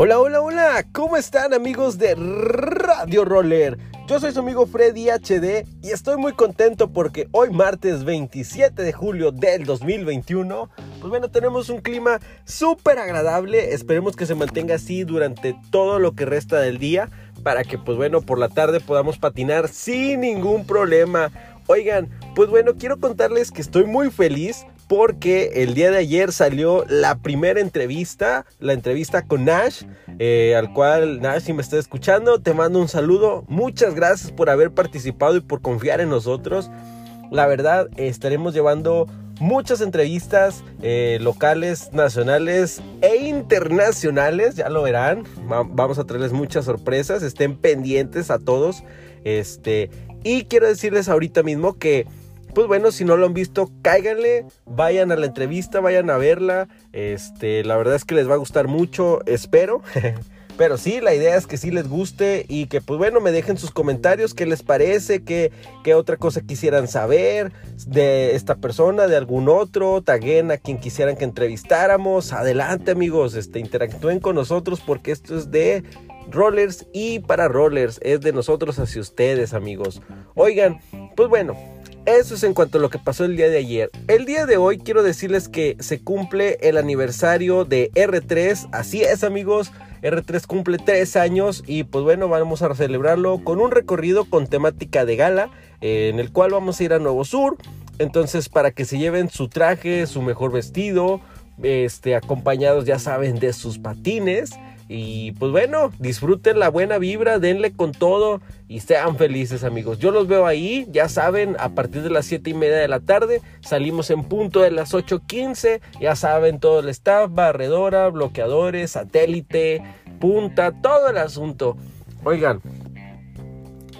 Hola, hola, hola, ¿cómo están amigos de Radio Roller? Yo soy su amigo Freddy HD y estoy muy contento porque hoy martes 27 de julio del 2021, pues bueno, tenemos un clima súper agradable, esperemos que se mantenga así durante todo lo que resta del día para que pues bueno, por la tarde podamos patinar sin ningún problema. Oigan, pues bueno, quiero contarles que estoy muy feliz porque el día de ayer salió la primera entrevista, la entrevista con Nash, eh, al cual Nash, si me está escuchando, te mando un saludo. Muchas gracias por haber participado y por confiar en nosotros. La verdad, estaremos llevando muchas entrevistas eh, locales, nacionales e internacionales, ya lo verán. vamos a traerles muchas sorpresas, estén pendientes a todos. Este, y quiero decirles ahorita mismo que pues bueno, si no lo han visto, cáiganle, vayan a la entrevista, vayan a verla. Este, la verdad es que les va a gustar mucho, espero. Pero sí, la idea es que sí les guste y que pues bueno, me dejen sus comentarios, qué les parece, qué, qué otra cosa quisieran saber de esta persona, de algún otro, taguen a quien quisieran que entrevistáramos. Adelante amigos, este, interactúen con nosotros porque esto es de rollers y para rollers, es de nosotros hacia ustedes amigos. Oigan, pues bueno, eso es en cuanto a lo que pasó el día de ayer. El día de hoy quiero decirles que se cumple el aniversario de R3. Así es amigos, R3 cumple 3 años y pues bueno, vamos a celebrarlo con un recorrido con temática de gala eh, en el cual vamos a ir a Nuevo Sur. Entonces para que se lleven su traje, su mejor vestido, este, acompañados ya saben de sus patines. Y pues bueno, disfruten la buena vibra, denle con todo y sean felices amigos. Yo los veo ahí, ya saben, a partir de las 7 y media de la tarde, salimos en punto de las 8.15, ya saben, todo el staff, barredora, bloqueadores, satélite, punta, todo el asunto. Oigan,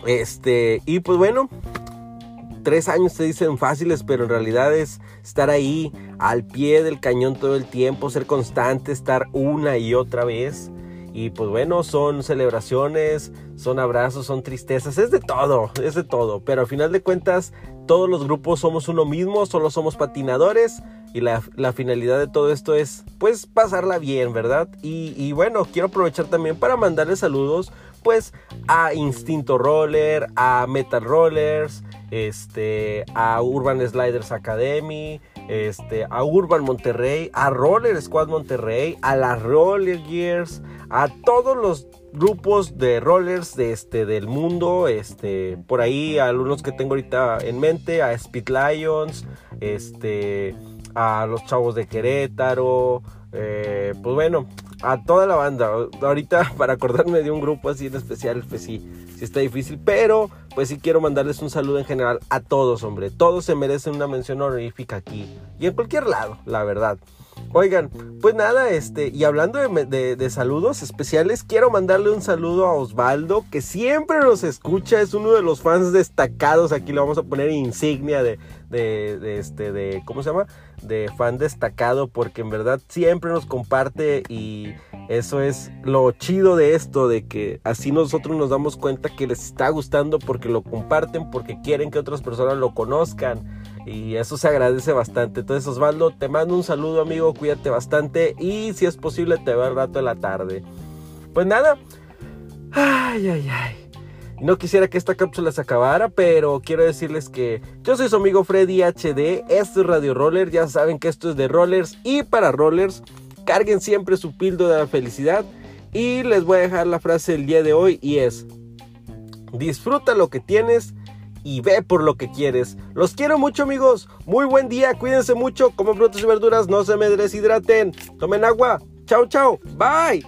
este, y pues bueno, tres años se dicen fáciles, pero en realidad es estar ahí al pie del cañón todo el tiempo, ser constante, estar una y otra vez. Y pues bueno, son celebraciones, son abrazos, son tristezas, es de todo, es de todo. Pero al final de cuentas, todos los grupos somos uno mismo, solo somos patinadores. Y la, finalidad de todo esto es, pues, pasarla bien, ¿verdad? Y, y bueno, quiero aprovechar también para mandarles saludos, pues, a Instinto Roller, a Metal Rollers, este, a Urban Sliders Academy, este, a Urban Monterrey, a Roller Squad Monterrey, a la Roller Gears, a todos los grupos de rollers de este, del mundo, este, por ahí algunos que tengo ahorita en mente, a Speed Lions, este, a los chavos de Querétaro, eh, pues bueno, a toda la banda. Ahorita para acordarme de un grupo así en especial, pues sí, sí está difícil, pero pues sí quiero mandarles un saludo en general a todos, hombre. Todos se merecen una mención honorífica aquí y en cualquier lado, la verdad. Oigan, pues nada, este, y hablando de, saludos especiales, quiero mandarle un saludo a Osvaldo, que siempre nos escucha, es uno de los fans destacados, aquí le vamos a poner insignia de, de, de este, de, ¿cómo se llama? De fan destacado, porque en verdad siempre nos comparte y eso es lo chido de esto, de que así nosotros nos damos cuenta que les está gustando porque lo comparten, porque quieren que otras personas lo conozcan. Y eso se agradece bastante. Entonces, Osvaldo, te mando un saludo, amigo. Cuídate bastante. Y si es posible, te veo al rato de la tarde. Pues nada. Ay, ay, ay. No quisiera que esta cápsula se acabara, pero quiero decirles que yo soy su amigo Freddy HD. Esto es Radio Roller. Ya saben que esto es de rollers y para rollers. Carguen siempre su pildo de la felicidad. Y les voy a dejar la frase del día de hoy y es, disfruta lo que tienes y ve por lo que quieres. Los quiero mucho amigos, muy buen día, cuídense mucho, coman frutas y verduras, no se me deshidraten, tomen agua, chao chao, bye.